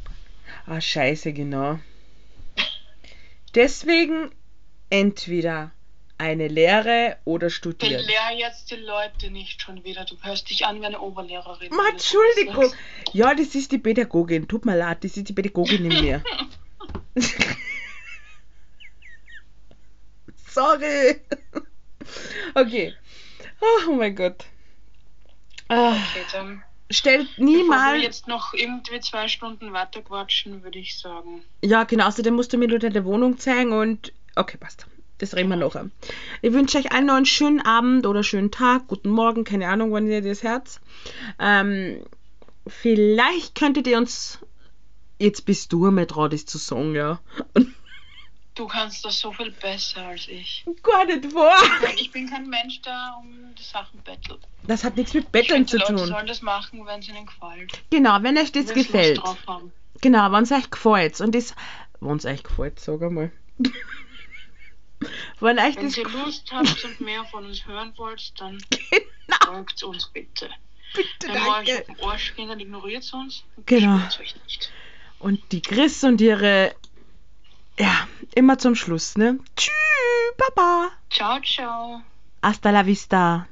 Ah, scheiße, genau. Deswegen entweder eine Lehre oder studieren. Belehr jetzt die Leute nicht schon wieder. Du hörst dich an wie eine Oberlehrerin. Ma, Entschuldigung. Ja, das ist die Pädagogin. Tut mir leid, das ist die Pädagogin in mir. [LAUGHS] Sorry. Okay. Oh mein Gott. Ah, Okay, dann. Stellt Bevor niemals. jetzt noch irgendwie zwei Stunden weiter quatschen, würde ich sagen. Ja, genau. Außerdem musst du mir nur deine Wohnung zeigen und. Okay, passt. Das reden wir nachher. Ich wünsche euch allen noch einen schönen Abend oder schönen Tag, guten Morgen, keine Ahnung, wann ihr das Herz. Ähm, vielleicht könntet ihr uns. Jetzt bist du mit dran, das zu sagen, ja. [LAUGHS] Du kannst das so viel besser als ich. Gar nicht wahr. Ich bin kein Mensch, der um die Sachen bettelt. Das hat nichts mit Betteln zu die Leute tun. sollen das machen, wenn es ihnen gefällt. Genau, wenn euch das Wenn gefällt. Genau, wenn es euch gefällt. Und das. Wenn es euch gefällt, sag einmal. [LAUGHS] wenn euch Wenn das ihr. Lust habt und mehr von uns hören wollt, dann [LAUGHS] Genau, folgt uns bitte. bitte, Wenn wir euch danke. auf den Arsch gehen, dann ignoriert uns. Genau. beschwert's euch nicht. Und die Chris und ihre. Ja, immer zum Schluss, ne? Tschüss, Papa. Ciao, ciao. Hasta la vista.